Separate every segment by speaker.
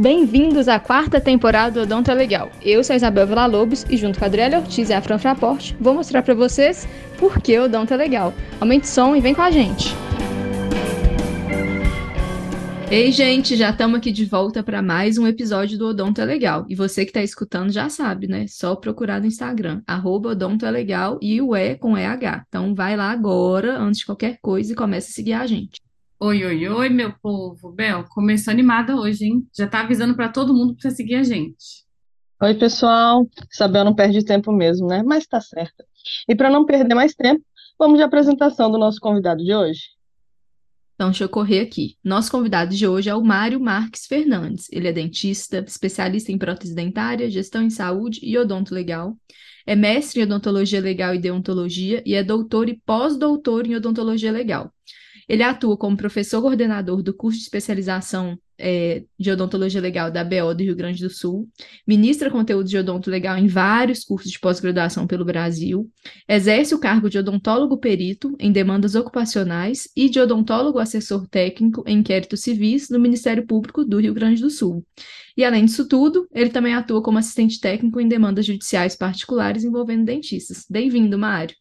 Speaker 1: Bem-vindos à quarta temporada do Odonto é Legal. Eu sou a Isabel Villa-Lobos e junto com a Adriana Ortiz e a Fran Fraporte, vou mostrar para vocês por que o Odonto é Legal. Aumente o som e vem com a gente! Ei, gente, já estamos aqui de volta para mais um episódio do Odonto é Legal. E você que está escutando já sabe, né? Só procurar no Instagram, Odonto é Legal e o E com EH. Então vai lá agora, antes de qualquer coisa, e comece a seguir a gente.
Speaker 2: Oi, oi, oi, meu povo. Bel, começou animada hoje, hein? Já tá avisando para todo mundo para seguir a gente.
Speaker 3: Oi, pessoal. Isabel não perde tempo mesmo, né? Mas tá certa. E para não perder mais tempo, vamos de apresentação do nosso convidado de hoje.
Speaker 1: Então, deixa eu correr aqui. Nosso convidado de hoje é o Mário Marques Fernandes. Ele é dentista, especialista em prótese dentária, gestão em saúde e odonto legal. É mestre em odontologia legal e deontologia e é doutor e pós-doutor em odontologia legal. Ele atua como professor coordenador do curso de especialização é, de odontologia legal da BO do Rio Grande do Sul, ministra conteúdo de odonto legal em vários cursos de pós-graduação pelo Brasil, exerce o cargo de odontólogo perito em demandas ocupacionais e de odontólogo assessor técnico em inquéritos civis no Ministério Público do Rio Grande do Sul. E além disso tudo, ele também atua como assistente técnico em demandas judiciais particulares envolvendo dentistas. Bem-vindo, Mário.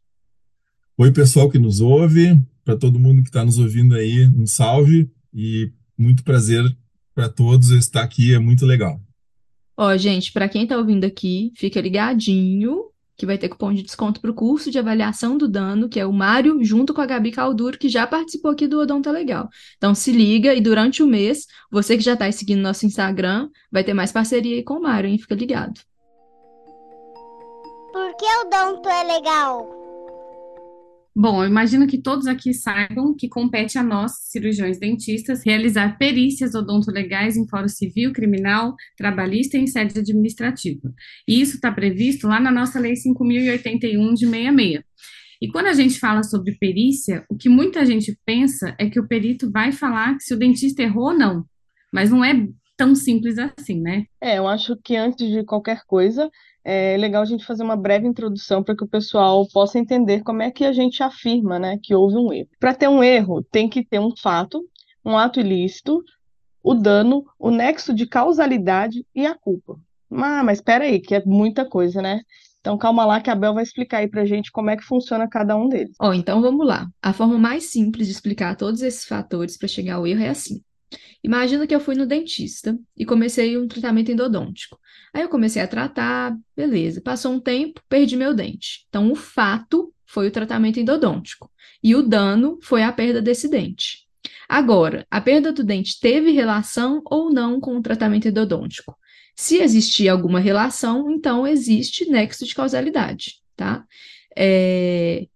Speaker 4: Oi, pessoal que nos ouve para todo mundo que está nos ouvindo aí, um salve e muito prazer para todos estar aqui, é muito legal.
Speaker 1: Ó, gente, para quem está ouvindo aqui, fica ligadinho que vai ter cupom de desconto para o curso de avaliação do dano, que é o Mário, junto com a Gabi Calduro, que já participou aqui do Odonta Legal. Então se liga e durante o mês, você que já está seguindo nosso Instagram, vai ter mais parceria aí com o Mário, hein? Fica ligado.
Speaker 5: Por que o Odonto é legal?
Speaker 2: Bom, eu imagino que todos aqui saibam que compete a nós, cirurgiões dentistas, realizar perícias odontolegais em fórum civil, criminal, trabalhista e em sede administrativa. E isso está previsto lá na nossa Lei 5.081 de 66. E quando a gente fala sobre perícia, o que muita gente pensa é que o perito vai falar se o dentista errou ou não. Mas não é tão simples assim, né?
Speaker 3: É, eu acho que antes de qualquer coisa, é legal a gente fazer uma breve introdução para que o pessoal possa entender como é que a gente afirma né, que houve um erro. Para ter um erro, tem que ter um fato, um ato ilícito, o dano, o nexo de causalidade e a culpa. Ah, mas espera aí, que é muita coisa, né? Então calma lá que a Bel vai explicar aí pra gente como é que funciona cada um deles.
Speaker 1: Ó, oh, então vamos lá. A forma mais simples de explicar todos esses fatores para chegar ao erro é assim. Imagina que eu fui no dentista e comecei um tratamento endodôntico. Aí eu comecei a tratar, beleza. Passou um tempo, perdi meu dente. Então, o fato foi o tratamento endodôntico e o dano foi a perda desse dente. Agora, a perda do dente teve relação ou não com o tratamento endodôntico? Se existir alguma relação, então existe nexo de causalidade, tá? É,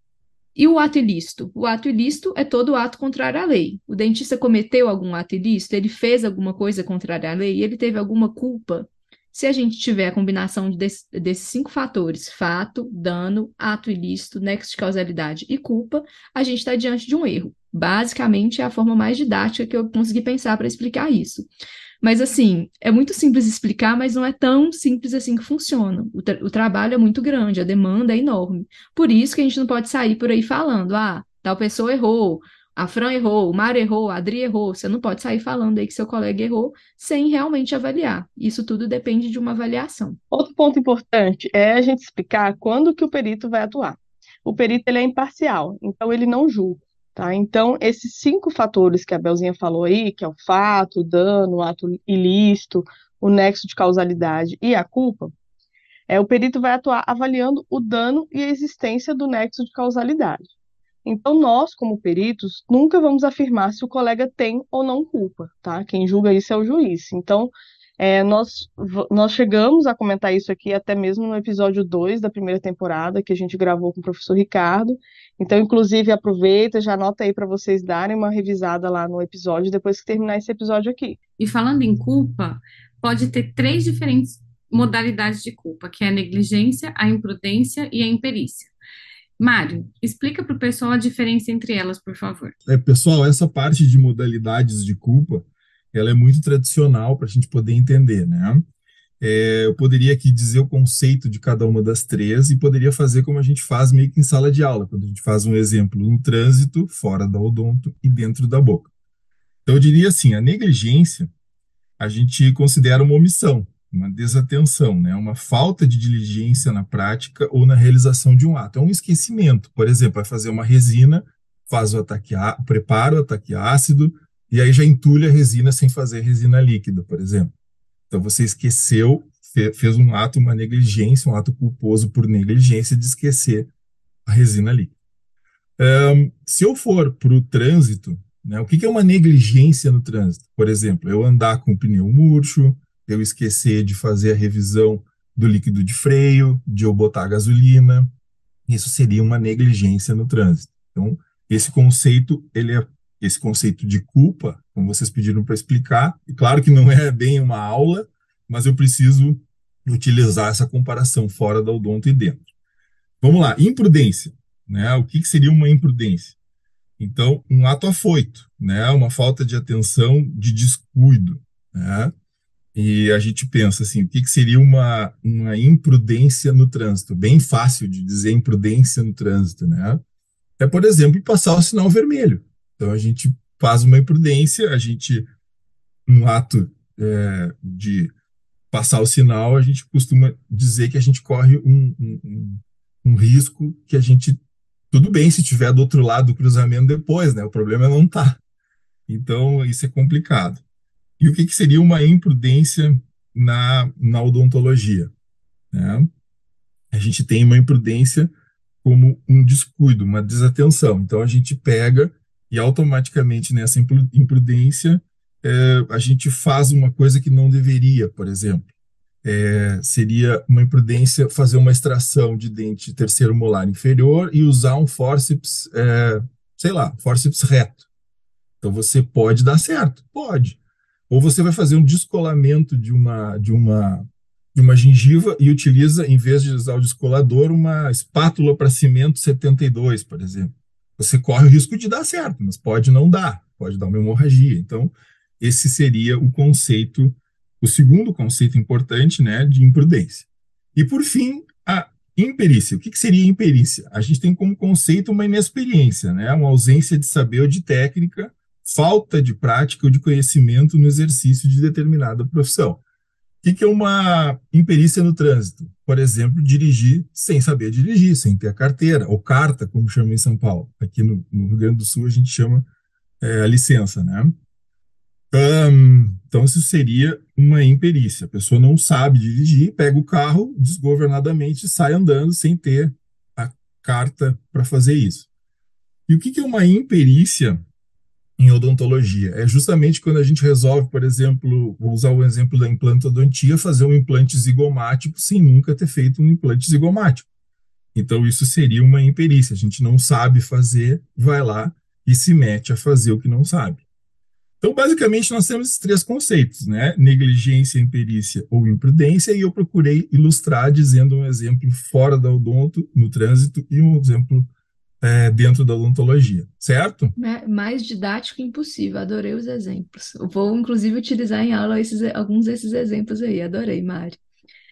Speaker 1: e o ato ilícito? O ato ilícito é todo ato contrário à lei. O dentista cometeu algum ato ilícito, ele fez alguma coisa contrária à lei, ele teve alguma culpa. Se a gente tiver a combinação desse, desses cinco fatores, fato, dano, ato ilícito, nexo de causalidade e culpa, a gente está diante de um erro. Basicamente, é a forma mais didática que eu consegui pensar para explicar isso. Mas, assim, é muito simples explicar, mas não é tão simples assim que funciona. O, tra o trabalho é muito grande, a demanda é enorme. Por isso que a gente não pode sair por aí falando, ah, tal pessoa errou, a Fran errou, o Mário errou, a Adri errou. Você não pode sair falando aí que seu colega errou sem realmente avaliar. Isso tudo depende de uma avaliação.
Speaker 3: Outro ponto importante é a gente explicar quando que o perito vai atuar. O perito ele é imparcial, então ele não julga. Tá? Então, esses cinco fatores que a Belzinha falou aí, que é o fato, o dano, o ato ilícito, o nexo de causalidade e a culpa, é, o perito vai atuar avaliando o dano e a existência do nexo de causalidade. Então, nós, como peritos, nunca vamos afirmar se o colega tem ou não culpa, tá? Quem julga isso é o juiz. Então, é, nós, nós chegamos a comentar isso aqui até mesmo no episódio 2 da primeira temporada, que a gente gravou com o professor Ricardo. Então, inclusive, aproveita, já anota aí para vocês darem uma revisada lá no episódio, depois que terminar esse episódio aqui.
Speaker 2: E falando em culpa, pode ter três diferentes modalidades de culpa, que é a negligência, a imprudência e a imperícia. Mário, explica para o pessoal a diferença entre elas, por favor.
Speaker 4: É, pessoal, essa parte de modalidades de culpa ela é muito tradicional para a gente poder entender, né? É, eu poderia aqui dizer o conceito de cada uma das três e poderia fazer como a gente faz meio que em sala de aula, quando a gente faz um exemplo no trânsito, fora da odonto e dentro da boca. Então, eu diria assim, a negligência, a gente considera uma omissão, uma desatenção, né? uma falta de diligência na prática ou na realização de um ato. É um esquecimento. Por exemplo, vai fazer uma resina, faz o ataque, prepara o ataque ácido, e aí já entulha a resina sem fazer resina líquida, por exemplo. Então você esqueceu, fez um ato, uma negligência, um ato culposo por negligência de esquecer a resina líquida. Um, se eu for para o trânsito, né, o que, que é uma negligência no trânsito? Por exemplo, eu andar com o pneu murcho, eu esquecer de fazer a revisão do líquido de freio, de eu botar gasolina, isso seria uma negligência no trânsito. Então, esse conceito, ele é esse conceito de culpa, como vocês pediram para explicar, e claro que não é bem uma aula, mas eu preciso utilizar essa comparação fora da odonto e dentro. Vamos lá, imprudência, né? O que, que seria uma imprudência? Então, um ato afoito, né? Uma falta de atenção, de descuido, né? E a gente pensa assim, o que, que seria uma, uma imprudência no trânsito? Bem fácil de dizer imprudência no trânsito, né? É, por exemplo, passar o sinal vermelho. Então, a gente faz uma imprudência, a gente, um ato é, de passar o sinal, a gente costuma dizer que a gente corre um, um, um risco que a gente tudo bem se tiver do outro lado do cruzamento depois, né? O problema é não tá. Então, isso é complicado. E o que, que seria uma imprudência na, na odontologia? Né? A gente tem uma imprudência como um descuido, uma desatenção. Então, a gente pega e automaticamente nessa imprudência é, a gente faz uma coisa que não deveria, por exemplo é, seria uma imprudência fazer uma extração de dente terceiro molar inferior e usar um forceps, é, sei lá, forceps reto. Então você pode dar certo, pode. Ou você vai fazer um descolamento de uma de uma de uma gengiva e utiliza, em vez de usar o descolador, uma espátula para cimento 72, por exemplo. Você corre o risco de dar certo, mas pode não dar, pode dar uma hemorragia. Então, esse seria o conceito o segundo conceito importante, né, de imprudência. E por fim, a imperícia. O que, que seria imperícia? A gente tem como conceito uma inexperiência, né, uma ausência de saber ou de técnica, falta de prática ou de conhecimento no exercício de determinada profissão. O que, é uma imperícia no trânsito? Por exemplo, dirigir sem saber dirigir, sem ter a carteira, ou carta, como chama em São Paulo. Aqui no, no Rio Grande do Sul a gente chama é, a licença, né? Um, então, isso seria uma imperícia. A pessoa não sabe dirigir, pega o carro desgovernadamente sai andando sem ter a carta para fazer isso. E o que é uma imperícia em odontologia? É justamente quando a gente resolve, por exemplo, vou usar o exemplo da implantodontia, fazer um implante zigomático sem nunca ter feito um implante zigomático. Então, isso seria uma imperícia. A gente não sabe fazer, vai lá e se mete a fazer o que não sabe. Então, basicamente, nós temos esses três conceitos, né? Negligência, imperícia ou imprudência, e eu procurei ilustrar dizendo um exemplo fora da odonto, no trânsito, e um exemplo é, dentro da odontologia, certo?
Speaker 1: Mais didático impossível, adorei os exemplos. Vou, inclusive, utilizar em aula esses, alguns desses exemplos aí, adorei, Mari.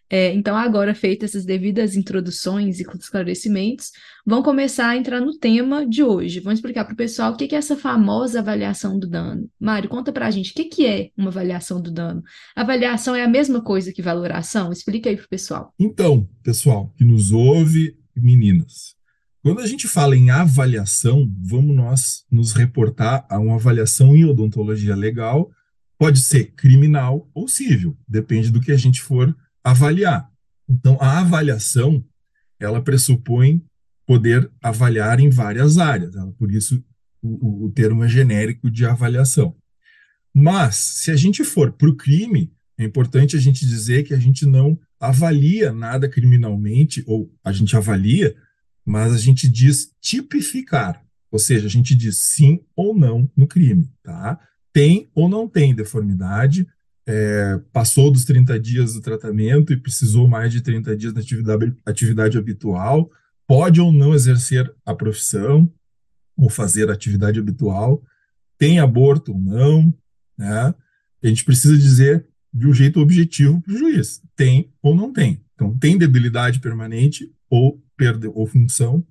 Speaker 1: É, então, agora feitas essas devidas introduções e esclarecimentos, vão começar a entrar no tema de hoje. Vamos explicar para o pessoal o que é essa famosa avaliação do dano. Mário, conta para a gente o que é uma avaliação do dano. Avaliação é a mesma coisa que valoração? Explica aí para o pessoal.
Speaker 4: Então, pessoal que nos ouve, meninas, quando a gente fala em avaliação, vamos nós nos reportar a uma avaliação em odontologia legal, pode ser criminal ou civil, depende do que a gente for avaliar. Então, a avaliação, ela pressupõe poder avaliar em várias áreas, ela, por isso o, o termo é genérico de avaliação. Mas, se a gente for para o crime, é importante a gente dizer que a gente não avalia nada criminalmente, ou a gente avalia, mas a gente diz tipificar, ou seja, a gente diz sim ou não no crime, tá? Tem ou não tem deformidade, é, passou dos 30 dias do tratamento e precisou mais de 30 dias da atividade, atividade habitual, pode ou não exercer a profissão ou fazer a atividade habitual, tem aborto ou não, né? A gente precisa dizer de um jeito objetivo para o juiz, tem ou não tem. Então, tem debilidade permanente ou perda ou função,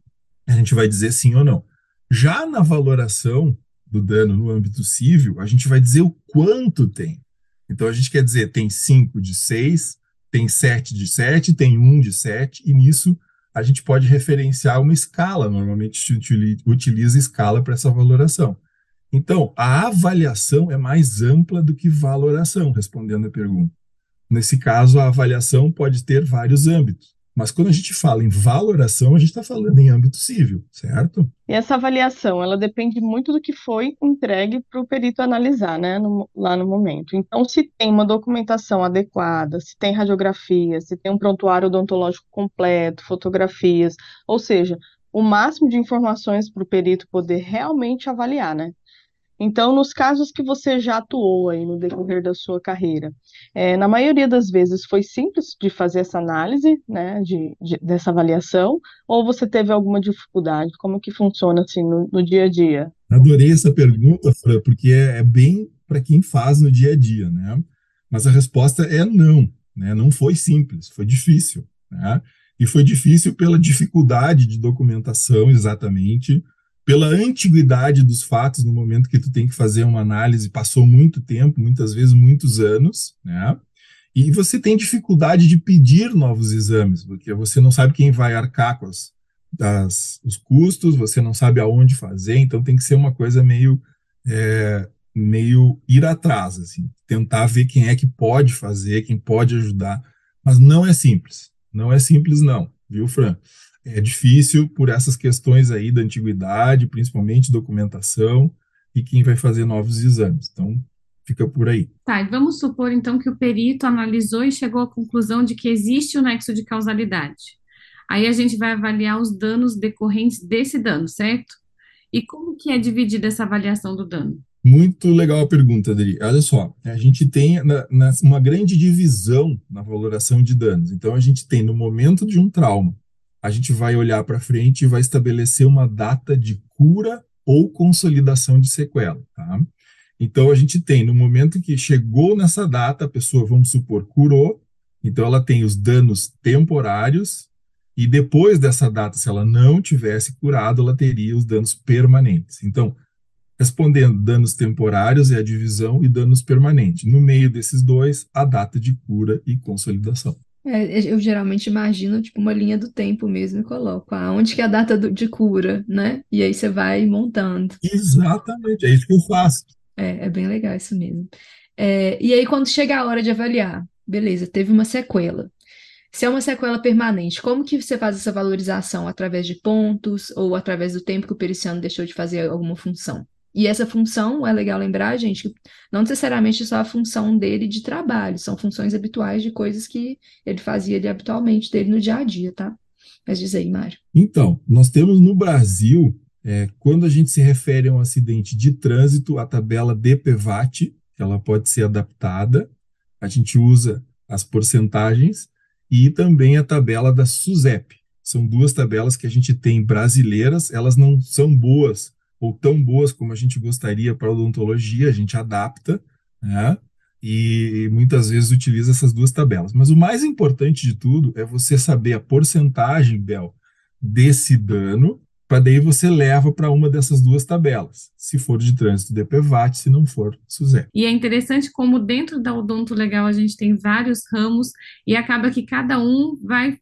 Speaker 4: a gente vai dizer sim ou não. Já na valoração do dano no âmbito civil, a gente vai dizer o quanto tem. Então a gente quer dizer, tem 5 de 6, tem 7 de 7, tem 1 de 7, e nisso a gente pode referenciar uma escala, normalmente utiliza escala para essa valoração. Então, a avaliação é mais ampla do que valoração, respondendo a pergunta. Nesse caso, a avaliação pode ter vários âmbitos. Mas quando a gente fala em valoração, a gente está falando em âmbito civil, certo?
Speaker 3: E essa avaliação, ela depende muito do que foi entregue para o perito analisar, né, no, lá no momento. Então, se tem uma documentação adequada, se tem radiografia, se tem um prontuário odontológico completo, fotografias, ou seja, o máximo de informações para o perito poder realmente avaliar, né? Então, nos casos que você já atuou aí no decorrer da sua carreira, é, na maioria das vezes foi simples de fazer essa análise, né, de, de, dessa avaliação, ou você teve alguma dificuldade? Como que funciona assim no, no dia a dia?
Speaker 4: Adorei essa pergunta, Fran, porque é, é bem para quem faz no dia a dia, né? Mas a resposta é não, né? Não foi simples, foi difícil, né? E foi difícil pela dificuldade de documentação, exatamente, pela antiguidade dos fatos no momento que tu tem que fazer uma análise, passou muito tempo, muitas vezes muitos anos, né? E você tem dificuldade de pedir novos exames, porque você não sabe quem vai arcar com as, os custos, você não sabe aonde fazer, então tem que ser uma coisa meio é, meio ir atrás, assim, tentar ver quem é que pode fazer, quem pode ajudar, mas não é simples, não é simples não, viu, Fran? É difícil por essas questões aí da antiguidade, principalmente documentação, e quem vai fazer novos exames. Então, fica por aí.
Speaker 2: Tá, e vamos supor então que o perito analisou e chegou à conclusão de que existe o nexo de causalidade. Aí a gente vai avaliar os danos decorrentes desse dano, certo? E como que é dividida essa avaliação do dano?
Speaker 4: Muito legal a pergunta, Adri. Olha só, a gente tem na, na, uma grande divisão na valoração de danos. Então, a gente tem no momento de um trauma, a gente vai olhar para frente e vai estabelecer uma data de cura ou consolidação de sequela. Tá? Então, a gente tem, no momento que chegou nessa data, a pessoa, vamos supor, curou, então ela tem os danos temporários, e depois dessa data, se ela não tivesse curado, ela teria os danos permanentes. Então, respondendo, danos temporários é a divisão e danos permanentes. No meio desses dois, a data de cura e consolidação.
Speaker 1: É, eu geralmente imagino, tipo, uma linha do tempo mesmo e coloco aonde que é a data do- de cura, né? E aí você vai montando.
Speaker 4: Exatamente, é isso que eu faço.
Speaker 1: É, é bem legal isso mesmo. É, e aí, quando chega a hora de avaliar, beleza, teve uma sequela. Se é uma sequela permanente, como que você faz essa valorização? Através de pontos ou através do tempo que o periciano deixou de fazer alguma função? E essa função, é legal lembrar, gente, que não necessariamente só a função dele de trabalho, são funções habituais de coisas que ele fazia ali habitualmente dele no dia a dia, tá? Mas diz aí, Mário.
Speaker 4: Então, nós temos no Brasil, é, quando a gente se refere a um acidente de trânsito, a tabela DPVAT, ela pode ser adaptada, a gente usa as porcentagens e também a tabela da SUSEP. São duas tabelas que a gente tem brasileiras, elas não são boas ou tão boas como a gente gostaria para odontologia, a gente adapta, né? E muitas vezes utiliza essas duas tabelas. Mas o mais importante de tudo é você saber a porcentagem, Bel, desse dano, para daí você leva para uma dessas duas tabelas. Se for de trânsito, DPVAT, se não for, SUSEP.
Speaker 2: E é interessante como dentro da odonto legal a gente tem vários ramos e acaba que cada um vai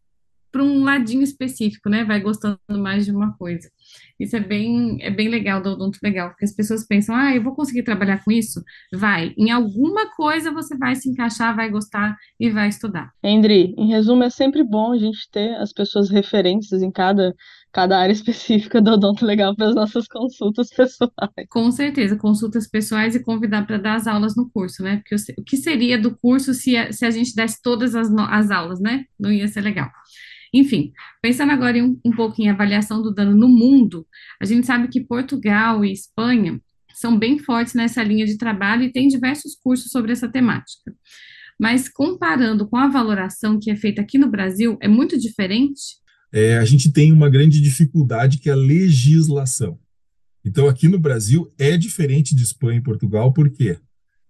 Speaker 2: para um ladinho específico, né? Vai gostando mais de uma coisa. Isso é bem, é bem legal do odonto legal, porque as pessoas pensam, ah, eu vou conseguir trabalhar com isso? Vai. Em alguma coisa você vai se encaixar, vai gostar e vai estudar.
Speaker 3: Endri, em resumo, é sempre bom a gente ter as pessoas referências em cada, cada área específica do odonto legal para as nossas consultas pessoais.
Speaker 2: Com certeza, consultas pessoais e convidar para dar as aulas no curso, né? Porque o que seria do curso se a, se a gente desse todas as, as aulas, né? Não ia ser legal. Enfim, pensando agora em um, um pouco em avaliação do dano no mundo, a gente sabe que Portugal e Espanha são bem fortes nessa linha de trabalho e tem diversos cursos sobre essa temática. Mas comparando com a valoração que é feita aqui no Brasil, é muito diferente?
Speaker 4: É, a gente tem uma grande dificuldade que é a legislação. Então, aqui no Brasil é diferente de Espanha e Portugal, por quê?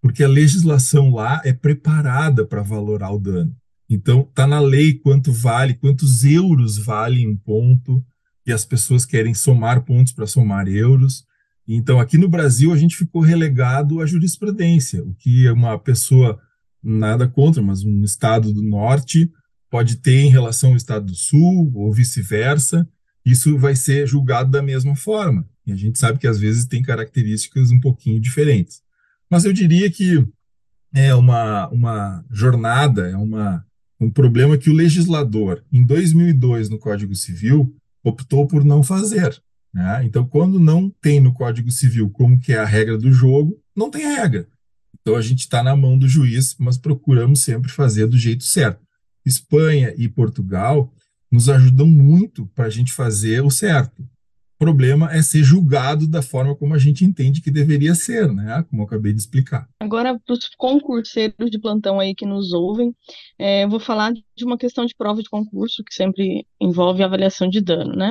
Speaker 4: Porque a legislação lá é preparada para valorar o dano. Então, está na lei quanto vale, quantos euros vale um ponto, e as pessoas querem somar pontos para somar euros. Então, aqui no Brasil, a gente ficou relegado à jurisprudência, o que uma pessoa nada contra, mas um estado do norte pode ter em relação ao estado do sul, ou vice-versa, isso vai ser julgado da mesma forma. E a gente sabe que às vezes tem características um pouquinho diferentes. Mas eu diria que é uma, uma jornada, é uma, um problema que o legislador, em 2002, no Código Civil, optou por não fazer. Né? Então, quando não tem no Código Civil como que é a regra do jogo, não tem regra. Então, a gente está na mão do juiz, mas procuramos sempre fazer do jeito certo. Espanha e Portugal nos ajudam muito para a gente fazer o certo. O problema é ser julgado da forma como a gente entende que deveria ser, né? Como eu acabei de explicar.
Speaker 3: Agora, para os concurseiros de plantão aí que nos ouvem, é, eu vou falar de uma questão de prova de concurso que sempre envolve avaliação de dano, né?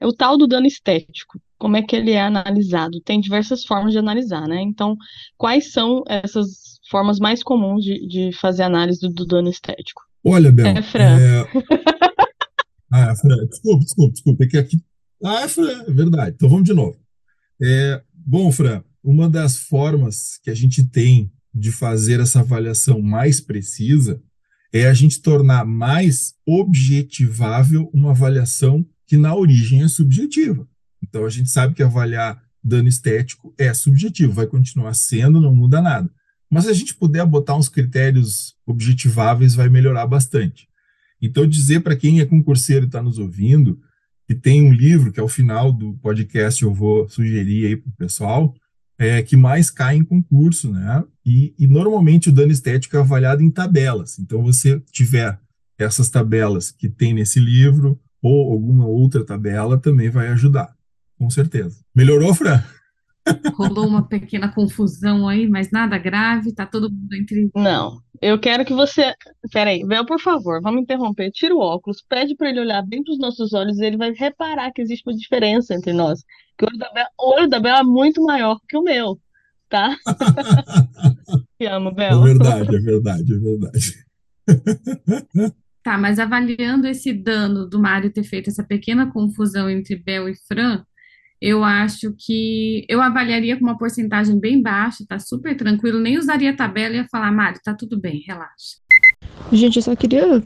Speaker 3: É o tal do dano estético. Como é que ele é analisado? Tem diversas formas de analisar, né? Então, quais são essas formas mais comuns de, de fazer análise do, do dano estético?
Speaker 4: Olha, Bel. É, Fran. É... ah, Fran, desculpa, desculpa, desculpa. É que aqui. Ah, Fran, é verdade. Então vamos de novo. É... Bom, Fran, uma das formas que a gente tem de fazer essa avaliação mais precisa é a gente tornar mais objetivável uma avaliação que na origem é subjetiva. Então a gente sabe que avaliar dano estético é subjetivo, vai continuar sendo, não muda nada. Mas se a gente puder botar uns critérios objetiváveis, vai melhorar bastante. Então, dizer para quem é concurseiro e está nos ouvindo, que tem um livro que ao final do podcast eu vou sugerir aí para o pessoal, é, que mais cai em concurso, né? E, e, normalmente o dano estético é avaliado em tabelas. Então, você tiver essas tabelas que tem nesse livro ou alguma outra tabela, também vai ajudar, com certeza. Melhorou, Fran?
Speaker 2: Rolou uma pequena confusão aí, mas nada grave, tá todo mundo entre.
Speaker 3: Não, eu quero que você. Peraí, Bel, por favor, vamos interromper. Tira o óculos, pede para ele olhar bem para os nossos olhos e ele vai reparar que existe uma diferença entre nós. Que o olho da Bel, o olho da Bel é muito maior que o meu, tá? Te amo, Bel.
Speaker 4: É verdade, é verdade, é verdade.
Speaker 2: Tá, mas avaliando esse dano do Mário ter feito essa pequena confusão entre Bel e Fran, eu acho que eu avaliaria com uma porcentagem bem baixa, tá super tranquilo, nem usaria tabela e ia falar, Mário, tá tudo bem, relaxa.
Speaker 1: Gente, eu só queria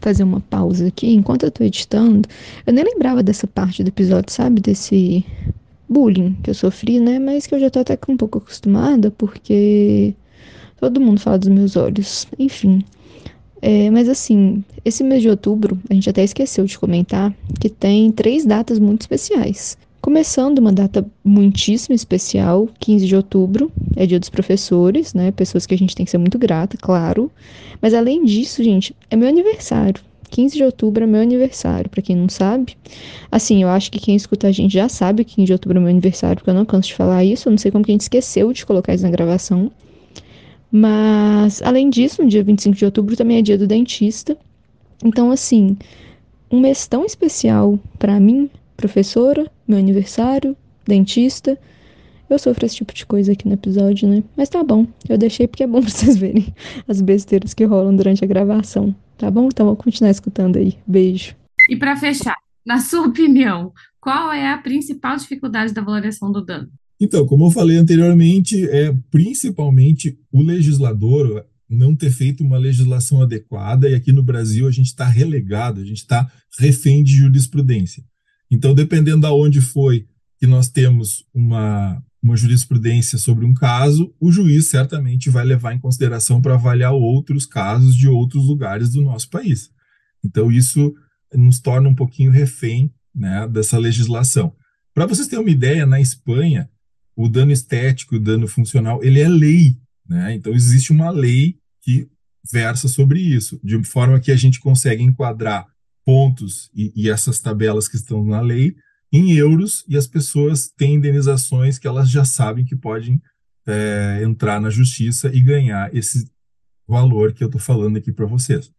Speaker 1: fazer uma pausa aqui. Enquanto eu tô editando, eu nem lembrava dessa parte do episódio, sabe? Desse bullying que eu sofri, né? Mas que eu já tô até um pouco acostumada, porque todo mundo fala dos meus olhos. Enfim. É, mas assim, esse mês de outubro, a gente até esqueceu de comentar que tem três datas muito especiais. Começando uma data muitíssimo especial, 15 de outubro, é dia dos professores, né? Pessoas que a gente tem que ser muito grata, claro. Mas além disso, gente, é meu aniversário. 15 de outubro é meu aniversário, para quem não sabe. Assim, eu acho que quem escuta a gente já sabe que 15 de outubro é meu aniversário, porque eu não canso de falar isso. Eu não sei como que a gente esqueceu de colocar isso na gravação. Mas, além disso, no dia 25 de outubro também é dia do dentista. Então, assim, um mês tão especial para mim, professora, meu aniversário, dentista. Eu sofro esse tipo de coisa aqui no episódio, né? Mas tá bom, eu deixei porque é bom pra vocês verem as besteiras que rolam durante a gravação, tá bom? Então vamos continuar escutando aí. Beijo.
Speaker 2: E para fechar, na sua opinião, qual é a principal dificuldade da valoração do dano?
Speaker 4: Então, como eu falei anteriormente, é principalmente o legislador não ter feito uma legislação adequada, e aqui no Brasil a gente está relegado, a gente está refém de jurisprudência. Então, dependendo de onde foi que nós temos uma, uma jurisprudência sobre um caso, o juiz certamente vai levar em consideração para avaliar outros casos de outros lugares do nosso país. Então, isso nos torna um pouquinho refém né, dessa legislação. Para vocês terem uma ideia, na Espanha, o dano estético e o dano funcional, ele é lei. Né? Então, existe uma lei que versa sobre isso, de forma que a gente consegue enquadrar pontos e, e essas tabelas que estão na lei em euros e as pessoas têm indenizações que elas já sabem que podem é, entrar na justiça e ganhar esse valor que eu estou falando aqui para vocês.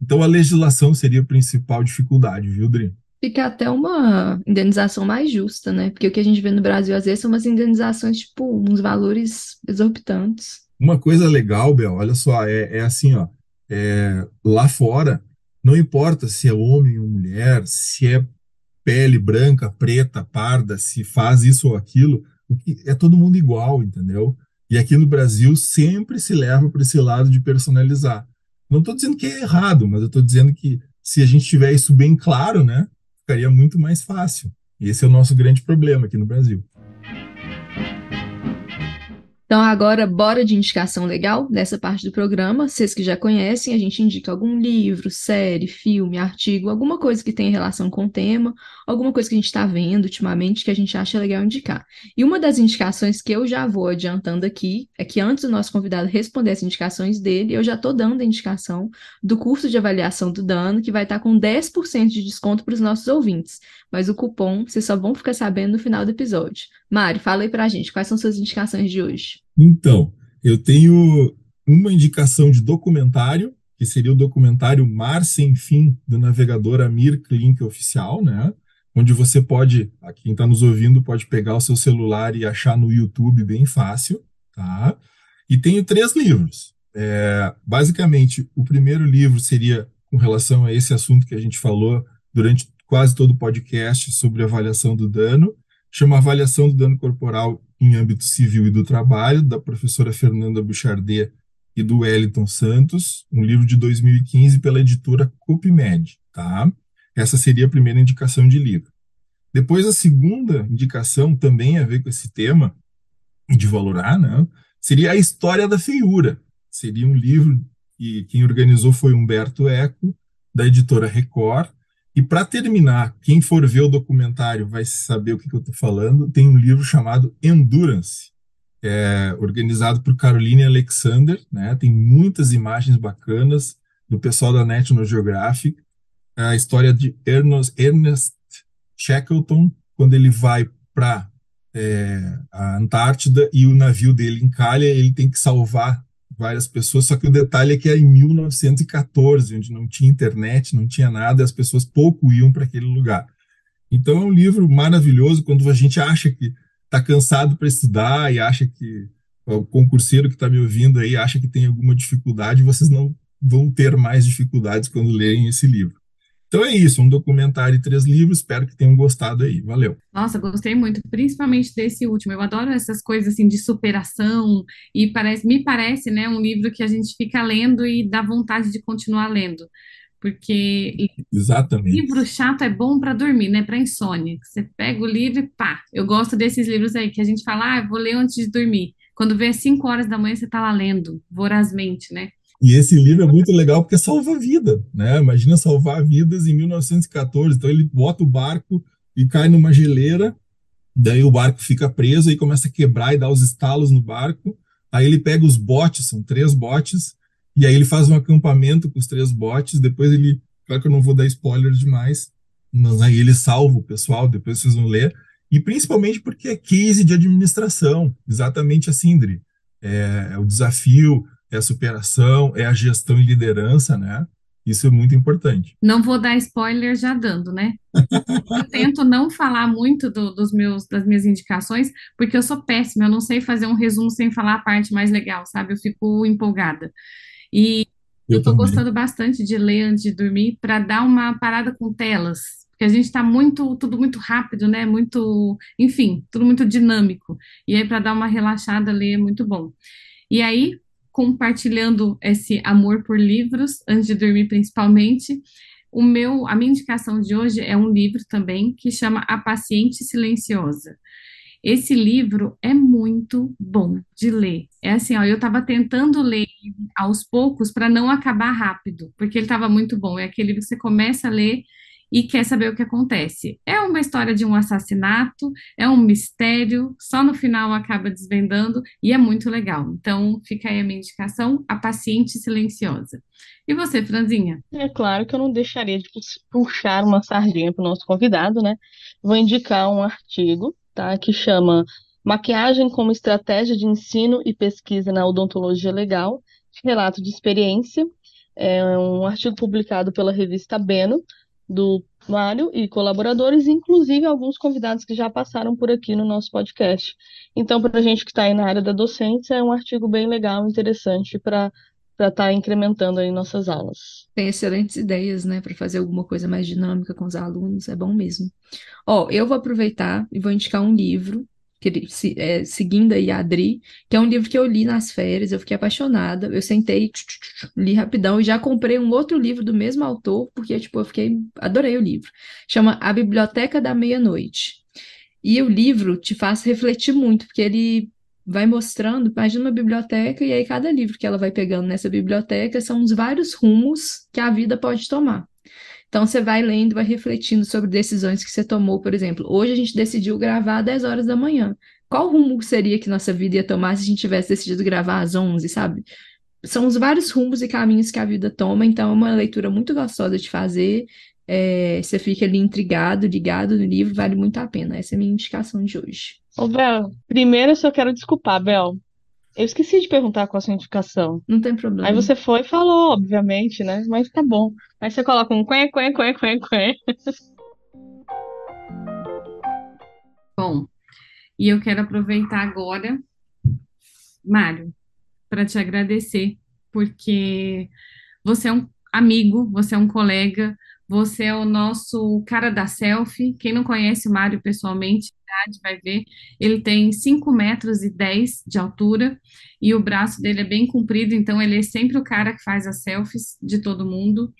Speaker 4: Então, a legislação seria a principal dificuldade, viu, Dri?
Speaker 1: Fica até uma indenização mais justa, né? Porque o que a gente vê no Brasil, às vezes, são umas indenizações, tipo, uns valores exorbitantes.
Speaker 4: Uma coisa legal, Bel, olha só, é, é assim, ó, é, lá fora, não importa se é homem ou mulher, se é pele branca, preta, parda, se faz isso ou aquilo, é todo mundo igual, entendeu? E aqui no Brasil sempre se leva para esse lado de personalizar. Não estou dizendo que é errado, mas eu estou dizendo que se a gente tiver isso bem claro, né, ficaria muito mais fácil. E esse é o nosso grande problema aqui no Brasil.
Speaker 1: Então, agora, bora de indicação legal nessa parte do programa. Vocês que já conhecem, a gente indica algum livro, série, filme, artigo, alguma coisa que tenha relação com o tema, alguma coisa que a gente está vendo ultimamente que a gente acha legal indicar. E uma das indicações que eu já vou adiantando aqui é que antes do nosso convidado responder as indicações dele, eu já estou dando a indicação do curso de avaliação do dano, que vai estar tá com 10% de desconto para os nossos ouvintes. Mas o cupom vocês só vão ficar sabendo no final do episódio. Mário, fala aí para a gente, quais são suas indicações de hoje?
Speaker 4: Então, eu tenho uma indicação de documentário, que seria o documentário Mar Sem Fim, do navegador Amir Klink Oficial, né? Onde você pode, quem está nos ouvindo, pode pegar o seu celular e achar no YouTube bem fácil, tá? E tenho três livros. É, basicamente, o primeiro livro seria com relação a esse assunto que a gente falou durante quase todo o podcast sobre avaliação do dano, chama Avaliação do Dano Corporal em âmbito civil e do trabalho, da professora Fernanda Bouchardet e do Wellington Santos, um livro de 2015 pela editora CopMed, tá? Essa seria a primeira indicação de livro. Depois, a segunda indicação, também a ver com esse tema de valorar, né? Seria A História da Feiura. Seria um livro e quem organizou foi Humberto Eco, da editora Record, e para terminar, quem for ver o documentário vai saber o que, que eu estou falando. Tem um livro chamado Endurance, é, organizado por Caroline Alexander. Né? Tem muitas imagens bacanas do pessoal da National Geographic. É a história de Ernest, Ernest Shackleton, quando ele vai para é, a Antártida e o navio dele encalha, ele tem que salvar várias pessoas, só que o detalhe é que é em 1914, onde não tinha internet, não tinha nada, e as pessoas pouco iam para aquele lugar. Então é um livro maravilhoso quando a gente acha que está cansado para estudar e acha que o concurseiro que está me ouvindo aí acha que tem alguma dificuldade, vocês não vão ter mais dificuldades quando lerem esse livro. Então é isso, um documentário e três livros, espero que tenham gostado aí, valeu.
Speaker 2: Nossa, gostei muito, principalmente desse último, eu adoro essas coisas assim de superação, e parece, me parece, né, um livro que a gente fica lendo e dá vontade de continuar lendo, porque
Speaker 4: Exatamente.
Speaker 2: livro chato é bom para dormir, né, para insônia, você pega o livro e pá, eu gosto desses livros aí, que a gente fala, ah, vou ler antes de dormir, quando vê às 5 horas da manhã você tá lá lendo, vorazmente, né,
Speaker 4: e esse livro é muito legal porque salva vida, né? Imagina salvar vidas em 1914. Então ele bota o barco e cai numa geleira, daí o barco fica preso e começa a quebrar e dá os estalos no barco. Aí ele pega os botes, são três botes, e aí ele faz um acampamento com os três botes. Depois ele, claro que eu não vou dar spoiler demais, mas aí ele salva o pessoal, depois vocês vão ler. E principalmente porque é case de administração, exatamente assim, Dri. É, é o desafio, é a superação, é a gestão e liderança, né? Isso é muito importante.
Speaker 2: Não vou dar spoiler já dando, né? eu tento não falar muito do, dos meus, das minhas indicações, porque eu sou péssima, eu não sei fazer um resumo sem falar a parte mais legal, sabe? Eu fico empolgada. E eu estou gostando bastante de ler antes de dormir para dar uma parada com telas, porque a gente está muito, tudo muito rápido, né? Muito, enfim, tudo muito dinâmico. E aí, para dar uma relaxada, ler é muito bom. E aí, compartilhando esse amor por livros, antes de dormir principalmente. O meu, a minha indicação de hoje é um livro também que chama A Paciente Silenciosa. Esse livro é muito bom de ler. É assim, ó, eu estava tentando ler aos poucos para não acabar rápido, porque ele estava muito bom. É aquele livro que você começa a ler e quer saber o que acontece. É uma história de um assassinato, é um mistério, só no final acaba desvendando e é muito legal. Então, fica aí a minha indicação, A Paciente Silenciosa. E você, Franzinha?
Speaker 3: É claro que eu não deixaria de puxar uma sardinha para o nosso convidado, né? Vou indicar um artigo, tá? Que chama Maquiagem como Estratégia de Ensino e Pesquisa na Odontologia Legal, relato de experiência. É um artigo publicado pela revista Beno, do Mário e colaboradores, inclusive alguns convidados que já passaram por aqui no nosso podcast. Então, para a gente que está aí na área da docência, é um artigo bem legal, interessante para para estar tá incrementando aí nossas aulas.
Speaker 1: Tem excelentes ideias, né, para fazer alguma coisa mais dinâmica com os alunos, é bom mesmo. Ó, eu vou aproveitar e vou indicar um livro que é, seguindo aí a Adri, que é um livro que eu li nas férias, eu fiquei apaixonada, eu sentei, li rapidão e já comprei um outro livro do mesmo autor, porque, tipo, eu fiquei, adorei o livro. Chama A Biblioteca da Meia-Noite. E o livro te faz refletir muito, porque ele vai mostrando, imagina uma biblioteca, e aí cada livro que ela vai pegando nessa biblioteca são os vários rumos que a vida pode tomar. Então você vai lendo, vai refletindo sobre decisões que você tomou, por exemplo. Hoje a gente decidiu gravar às 10 horas da manhã. Qual rumo seria que nossa vida ia tomar se a gente tivesse decidido gravar às 11, sabe? São os vários rumos e caminhos que a vida toma, então é uma leitura muito gostosa de fazer. É, você fica ali intrigado, ligado no livro, vale muito a pena. Essa é a minha indicação de hoje.
Speaker 3: Ô, Bel, primeiro eu só quero desculpar, Bel. Eu esqueci de perguntar qual a sua indicação.
Speaker 1: Não tem problema.
Speaker 3: Aí você foi e falou, obviamente, né? Mas tá bom. Aí você coloca um quen, quen, quen, quen, quen.
Speaker 2: Bom, e eu quero aproveitar agora, Mário, para te agradecer, porque você é um amigo, você é um colega, você é o nosso cara da selfie. Quem não conhece o Mário pessoalmente, vai ver. Ele tem 5 metros e 10 de altura e o braço dele é bem comprido, então ele é sempre o cara que faz as selfies de todo mundo.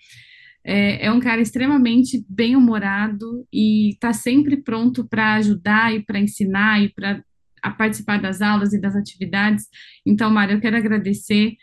Speaker 2: É, é um cara extremamente bem-humorado e está sempre pronto para ajudar e para ensinar e para participar das aulas e das atividades. Então, Mário, eu quero agradecer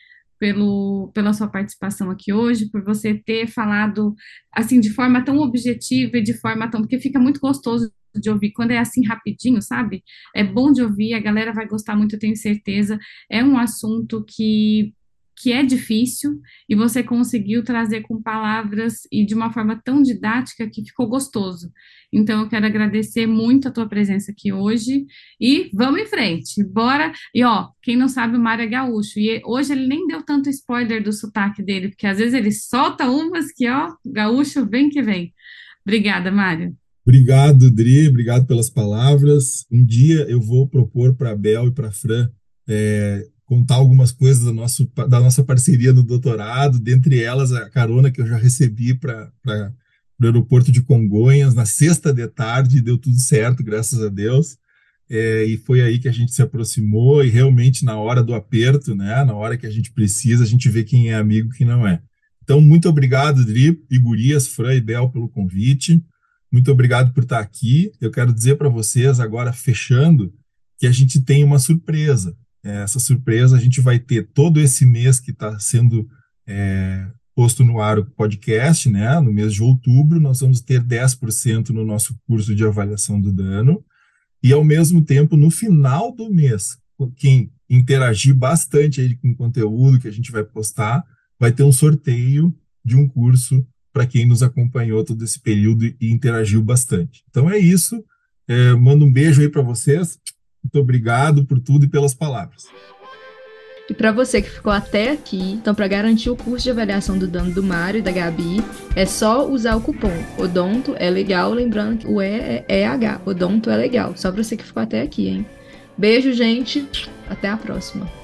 Speaker 2: pelo, pela sua participação aqui hoje, por você ter falado assim de forma tão objetiva e de forma tão porque fica muito gostoso de ouvir quando é assim rapidinho, sabe? É bom de ouvir, a galera vai gostar muito, eu tenho certeza. É um assunto que que é difícil e você conseguiu trazer com palavras e de uma forma tão didática que ficou gostoso. Então eu quero agradecer muito a tua presença aqui hoje e vamos em frente. Bora. E ó, quem não sabe o Mário é gaúcho e hoje ele nem deu tanto spoiler do sotaque dele, porque às vezes ele solta umas que ó, gaúcho vem que vem. Obrigada, Mário.
Speaker 4: Obrigado, Dri, obrigado pelas palavras. Um dia eu vou propor para a Bel e para a Fran é, contar algumas coisas do nosso, da nossa parceria no doutorado, dentre elas a carona que eu já recebi para o aeroporto de Congonhas na sexta de tarde, deu tudo certo, graças a Deus. É, e foi aí que a gente se aproximou e realmente na hora do aperto, né, na hora que a gente precisa, a gente vê quem é amigo e quem não é. Então, muito obrigado, Dri, e Gurias, Fran e Bel, pelo convite. Muito obrigado por estar aqui. Eu quero dizer para vocês, agora fechando, que a gente tem uma surpresa. É, essa surpresa a gente vai ter todo esse mês que está sendo é, posto no ar o podcast, né? No mês de outubro, nós vamos ter 10% no nosso curso de avaliação do dano. E, ao mesmo tempo, no final do mês, quem interagir bastante aí com o conteúdo que a gente vai postar, vai ter um sorteio de um curso para quem nos acompanhou todo esse período e interagiu bastante. Então é isso. É, mando um beijo aí para vocês. Muito obrigado por tudo e pelas palavras.
Speaker 1: E para você que ficou até aqui, então para garantir o curso de avaliação do dano do Mário e da Gabi, é só usar o cupom Odonto é legal, lembrando que o E é EH, Odonto é legal, só para você que ficou até aqui, hein? Beijo, gente, até a próxima.